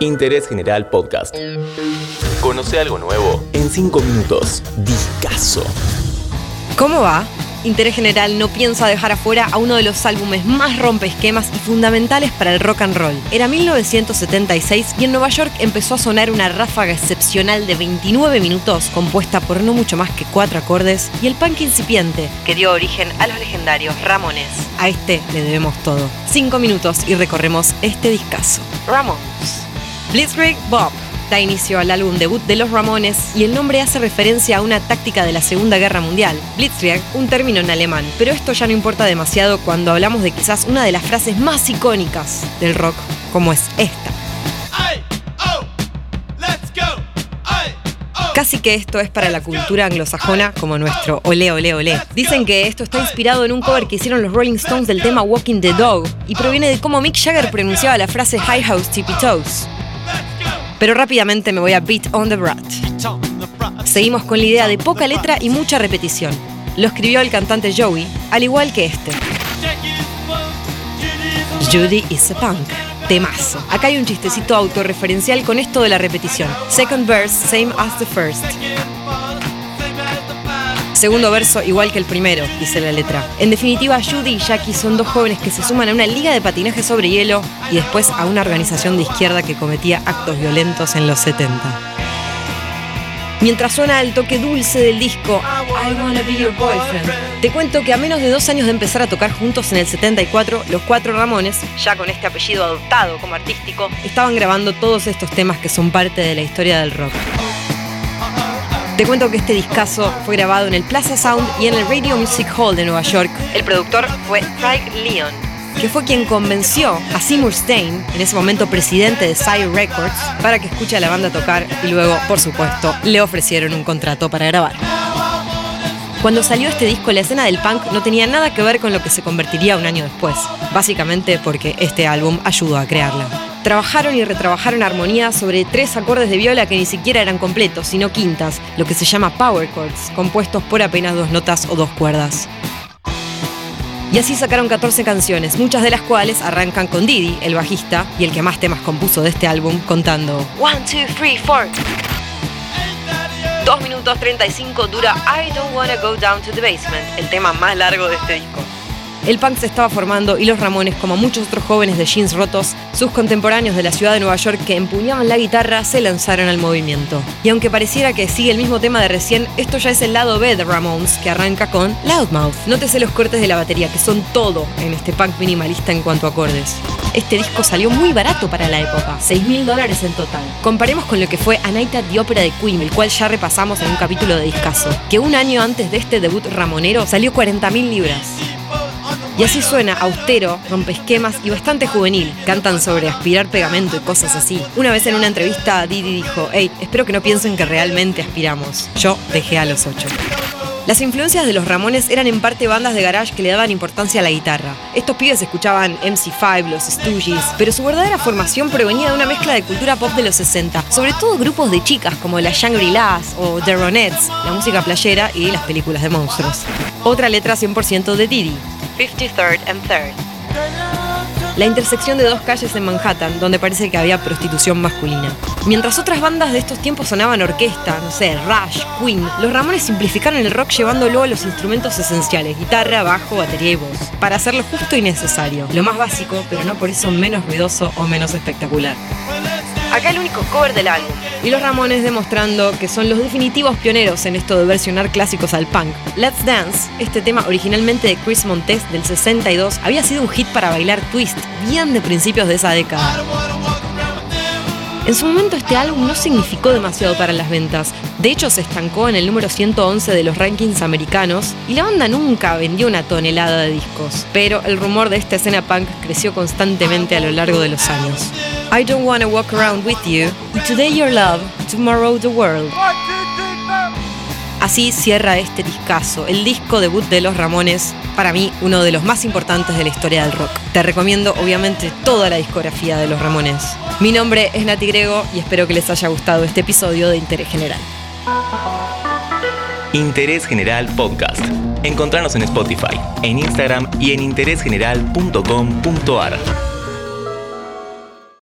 Interés General Podcast. Conoce algo nuevo en 5 minutos. Discaso. ¿Cómo va? Interés General no piensa dejar afuera a uno de los álbumes más rompesquemas y fundamentales para el rock and roll. Era 1976 y en Nueva York empezó a sonar una ráfaga excepcional de 29 minutos compuesta por no mucho más que cuatro acordes y el punk incipiente que dio origen a los legendarios Ramones. A este le debemos todo. Cinco minutos y recorremos este discazo. Ramones. Blitzkrieg Bob. Da inicio al álbum debut de los Ramones y el nombre hace referencia a una táctica de la Segunda Guerra Mundial, Blitzkrieg, un término en alemán, pero esto ya no importa demasiado cuando hablamos de quizás una de las frases más icónicas del rock, como es esta. Casi que esto es para la cultura anglosajona como nuestro ole ole ole. Dicen que esto está inspirado en un cover que hicieron los Rolling Stones del tema Walking the Dog y proviene de cómo Mick Jagger pronunciaba la frase High House Tippy Toes. Pero rápidamente me voy a Beat on the Brat. Seguimos con la idea de poca letra y mucha repetición. Lo escribió el cantante Joey, al igual que este. Judy is a punk. Temazo. Acá hay un chistecito autorreferencial con esto de la repetición. Second verse, same as the first. Segundo verso igual que el primero, dice la letra. En definitiva, Judy y Jackie son dos jóvenes que se suman a una liga de patinaje sobre hielo y después a una organización de izquierda que cometía actos violentos en los 70. Mientras suena el toque dulce del disco I Wanna Be Your Boyfriend, te cuento que a menos de dos años de empezar a tocar juntos en el 74, los cuatro Ramones, ya con este apellido adoptado como artístico, estaban grabando todos estos temas que son parte de la historia del rock. Te cuento que este discazo fue grabado en el Plaza Sound y en el Radio Music Hall de Nueva York. El productor fue Craig Leon, que fue quien convenció a Seymour Stein, en ese momento presidente de Sire Records, para que escuche a la banda tocar y luego, por supuesto, le ofrecieron un contrato para grabar. Cuando salió este disco, la escena del punk no tenía nada que ver con lo que se convertiría un año después, básicamente porque este álbum ayudó a crearla. Trabajaron y retrabajaron armonía sobre tres acordes de viola que ni siquiera eran completos, sino quintas, lo que se llama power chords, compuestos por apenas dos notas o dos cuerdas. Y así sacaron 14 canciones, muchas de las cuales arrancan con Didi, el bajista, y el que más temas compuso de este álbum, contando 1, 2, 3, 4. 2 minutos 35 dura I Don't Wanna Go Down to the Basement, el tema más largo de este disco. El punk se estaba formando y los Ramones, como muchos otros jóvenes de jeans rotos, sus contemporáneos de la ciudad de Nueva York que empuñaban la guitarra, se lanzaron al movimiento. Y aunque pareciera que sigue el mismo tema de recién, esto ya es el lado B de Ramones, que arranca con Loudmouth. Nótese los cortes de la batería, que son todo en este punk minimalista en cuanto a acordes. Este disco salió muy barato para la época, 6 mil dólares en total. Comparemos con lo que fue A Night the Opera de Queen, el cual ya repasamos en un capítulo de Discaso, que un año antes de este debut ramonero salió 40 mil libras. Y así suena austero, esquemas y bastante juvenil. Cantan sobre aspirar pegamento y cosas así. Una vez en una entrevista, Didi dijo: Hey, espero que no piensen que realmente aspiramos. Yo dejé a los ocho. Las influencias de los Ramones eran en parte bandas de garage que le daban importancia a la guitarra. Estos pibes escuchaban MC5, los Stooges, pero su verdadera formación provenía de una mezcla de cultura pop de los 60, sobre todo grupos de chicas como las Shangri-Las o The Ronettes, la música playera y las películas de monstruos. Otra letra 100% de Didi, 53rd and 3rd. La intersección de dos calles en Manhattan, donde parece que había prostitución masculina. Mientras otras bandas de estos tiempos sonaban orquesta, no sé, Rush, Queen, los Ramones simplificaron el rock llevándolo a los instrumentos esenciales, guitarra, bajo, batería y voz, para hacerlo justo y necesario, lo más básico, pero no por eso menos ruidoso o menos espectacular. Acá el único cover del álbum. Y los Ramones demostrando que son los definitivos pioneros en esto de versionar clásicos al punk. Let's Dance, este tema originalmente de Chris Montes del 62, había sido un hit para bailar twist, bien de principios de esa década. En su momento este álbum no significó demasiado para las ventas, de hecho se estancó en el número 111 de los rankings americanos y la banda nunca vendió una tonelada de discos, pero el rumor de esta escena punk creció constantemente a lo largo de los años. I don't wanna walk around with you, today your love, tomorrow the world. Así cierra este discazo, el disco debut de los Ramones, para mí uno de los más importantes de la historia del rock. Te recomiendo obviamente toda la discografía de los Ramones. Mi nombre es Nati Grego y espero que les haya gustado este episodio de Interés General. Interés General Podcast. Encontrarnos en Spotify, en Instagram y en interésgeneral.com.ar.